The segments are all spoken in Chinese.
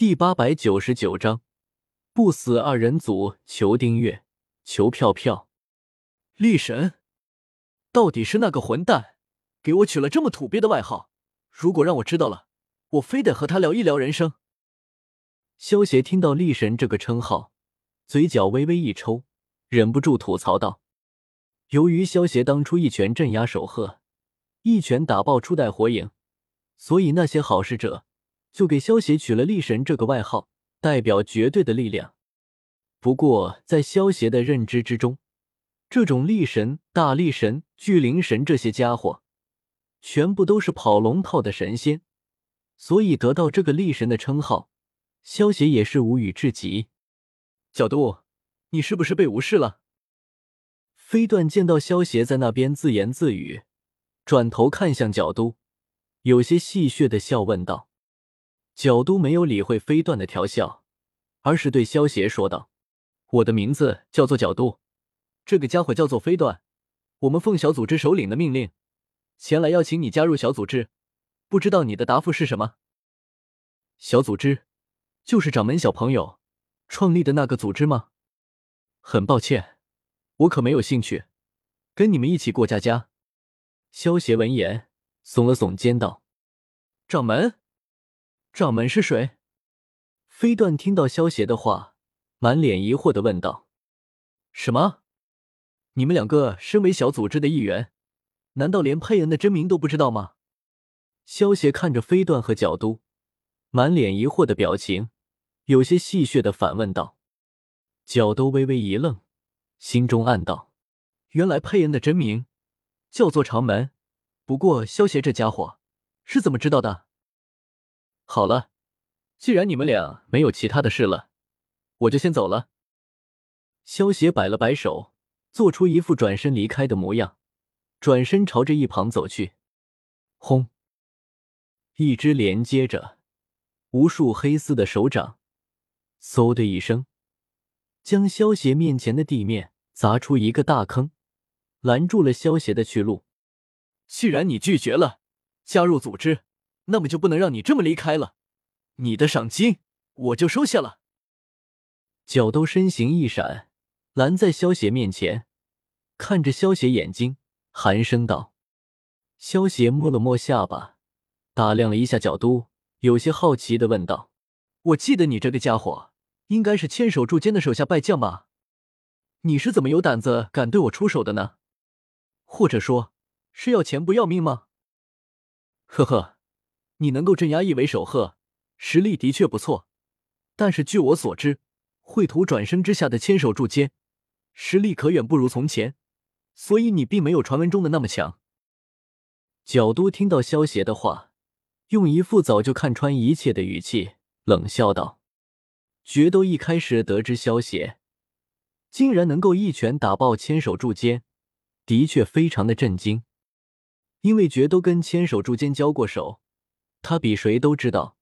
第八百九十九章，不死二人组。求订阅，求票票。力神，到底是那个混蛋给我取了这么土鳖的外号？如果让我知道了，我非得和他聊一聊人生。萧协听到“力神”这个称号，嘴角微微一抽，忍不住吐槽道：“由于萧协当初一拳镇压守鹤，一拳打爆初代火影，所以那些好事者。”就给萧协取了“力神”这个外号，代表绝对的力量。不过，在萧协的认知之中，这种力神、大力神、巨灵神这些家伙，全部都是跑龙套的神仙，所以得到这个力神的称号，萧协也是无语至极。角度，你是不是被无视了？飞段见到萧协在那边自言自语，转头看向角都，有些戏谑的笑问道。角都没有理会飞段的调笑，而是对萧协说道：“我的名字叫做角都，这个家伙叫做飞段。我们奉小组织首领的命令，前来邀请你加入小组织。不知道你的答复是什么？”小组织就是掌门小朋友创立的那个组织吗？很抱歉，我可没有兴趣跟你们一起过家家。萧协闻言耸了耸肩道：“掌门。”掌门是谁？飞段听到萧协的话，满脸疑惑的问道：“什么？你们两个身为小组织的一员，难道连佩恩的真名都不知道吗？”萧协看着飞段和角都，满脸疑惑的表情，有些戏谑的反问道：“角都微微一愣，心中暗道：原来佩恩的真名叫做长门。不过萧协这家伙是怎么知道的？”好了，既然你们俩没有其他的事了，我就先走了。萧协摆了摆手，做出一副转身离开的模样，转身朝着一旁走去。轰！一只连接着无数黑丝的手掌，嗖的一声，将萧协面前的地面砸出一个大坑，拦住了萧协的去路。既然你拒绝了加入组织。那么就不能让你这么离开了，你的赏金我就收下了。角都身形一闪，拦在萧邪面前，看着萧邪眼睛，寒声道：“萧邪摸了摸下巴，打量了一下角都，有些好奇的问道：‘我记得你这个家伙应该是千手柱间的手下败将吧？你是怎么有胆子敢对我出手的呢？或者说，是要钱不要命吗？’呵呵。”你能够镇压一尾守鹤，实力的确不错。但是据我所知，秽土转生之下的千手柱间实力可远不如从前，所以你并没有传闻中的那么强。角都听到萧邪的话，用一副早就看穿一切的语气冷笑道：“决斗一开始得知萧邪竟然能够一拳打爆千手柱间，的确非常的震惊，因为决斗跟千手柱间交过手。”他比谁都知道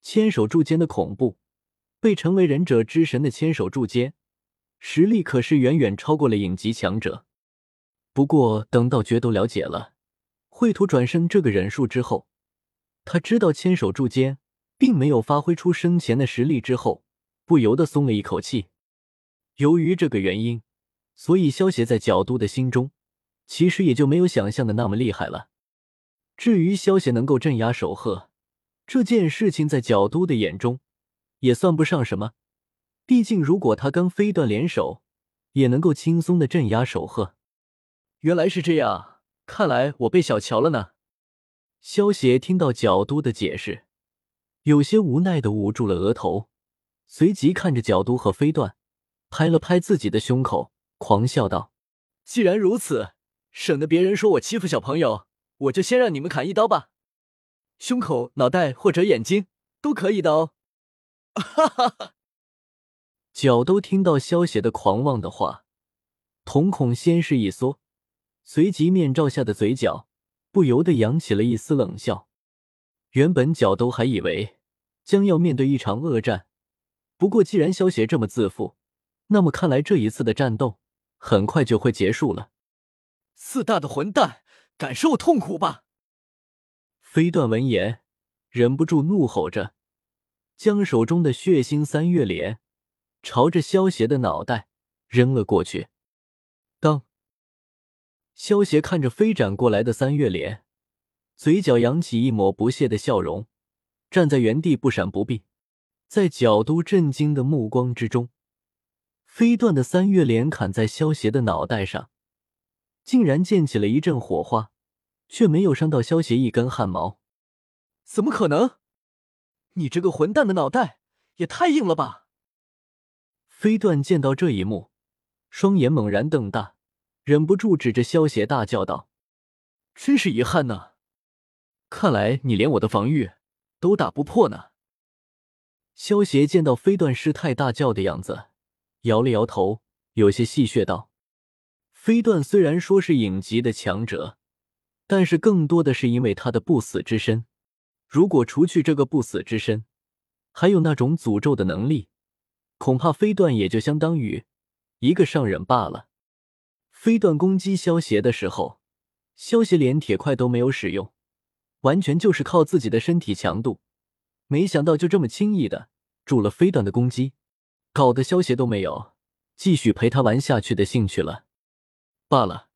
千手柱间的恐怖，被称为忍者之神的千手柱间，实力可是远远超过了影级强者。不过等到决斗了解了秽土转生这个忍术之后，他知道千手柱间并没有发挥出生前的实力之后，不由得松了一口气。由于这个原因，所以萧协在角都的心中，其实也就没有想象的那么厉害了。至于萧协能够镇压守鹤这件事情，在角都的眼中也算不上什么。毕竟，如果他跟飞段联手，也能够轻松的镇压守鹤。原来是这样，看来我被小瞧了呢。萧协听到角都的解释，有些无奈的捂住了额头，随即看着角都和飞段，拍了拍自己的胸口，狂笑道：“既然如此，省得别人说我欺负小朋友。”我就先让你们砍一刀吧，胸口、脑袋或者眼睛都可以的哦。哈哈哈！角都听到萧邪的狂妄的话，瞳孔先是一缩，随即面罩下的嘴角不由得扬起了一丝冷笑。原本角都还以为将要面对一场恶战，不过既然萧邪这么自负，那么看来这一次的战斗很快就会结束了。四大的混蛋！感受痛苦吧！飞段闻言，忍不住怒吼着，将手中的血腥三月莲朝着萧邪的脑袋扔了过去。当，萧邪看着飞斩过来的三月莲，嘴角扬起一抹不屑的笑容，站在原地不闪不避。在角都震惊的目光之中，飞段的三月莲砍在萧邪的脑袋上，竟然溅起了一阵火花，却没有伤到萧邪一根汗毛。怎么可能？你这个混蛋的脑袋也太硬了吧！飞段见到这一幕，双眼猛然瞪大，忍不住指着萧邪大叫道：“真是遗憾呐！看来你连我的防御都打不破呢。”萧邪见到飞段失态大叫的样子，摇了摇头，有些戏谑道：“飞段虽然说是影级的强者，但是更多的是因为他的不死之身。”如果除去这个不死之身，还有那种诅咒的能力，恐怕飞段也就相当于一个上忍罢了。飞段攻击萧邪的时候，萧邪连铁块都没有使用，完全就是靠自己的身体强度。没想到就这么轻易的助了飞段的攻击，搞得萧邪都没有继续陪他玩下去的兴趣了。罢了，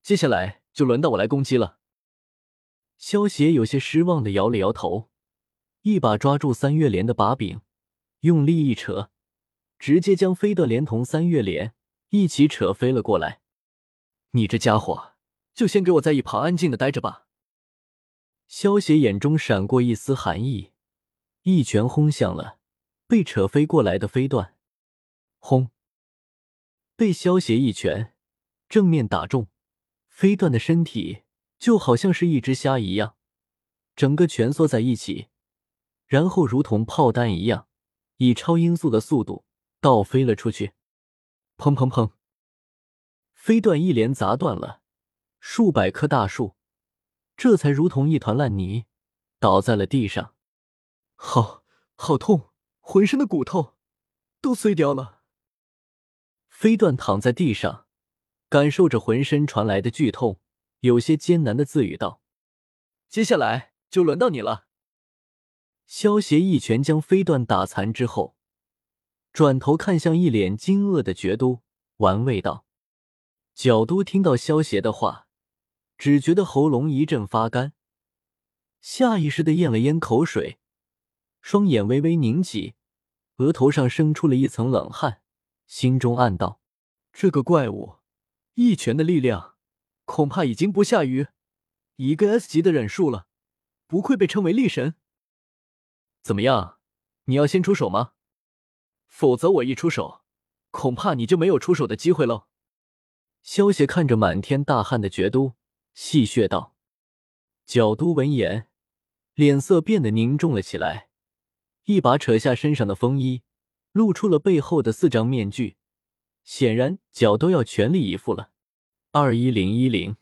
接下来就轮到我来攻击了。萧邪有些失望的摇了摇头，一把抓住三月莲的把柄，用力一扯，直接将飞段连同三月莲一起扯飞了过来。你这家伙，就先给我在一旁安静的待着吧。萧邪眼中闪过一丝寒意，一拳轰向了被扯飞过来的飞段。轰！被萧邪一拳正面打中，飞段的身体。就好像是一只虾一样，整个蜷缩在一起，然后如同炮弹一样，以超音速的速度倒飞了出去。砰砰砰！飞段一连砸断了数百棵大树，这才如同一团烂泥倒在了地上。好，好痛，浑身的骨头都碎掉了。飞段躺在地上，感受着浑身传来的剧痛。有些艰难的自语道：“接下来就轮到你了。”萧邪一拳将飞段打残之后，转头看向一脸惊愕的角都，玩味道：“角都听到萧邪的话，只觉得喉咙一阵发干，下意识的咽了咽口水，双眼微微凝起，额头上生出了一层冷汗，心中暗道：这个怪物一拳的力量。”恐怕已经不下于一个 S 级的忍术了，不愧被称为力神。怎么样，你要先出手吗？否则我一出手，恐怕你就没有出手的机会喽。萧邪看着满天大汗的觉都，戏谑道。角都闻言，脸色变得凝重了起来，一把扯下身上的风衣，露出了背后的四张面具，显然角都要全力以赴了。二一零一零。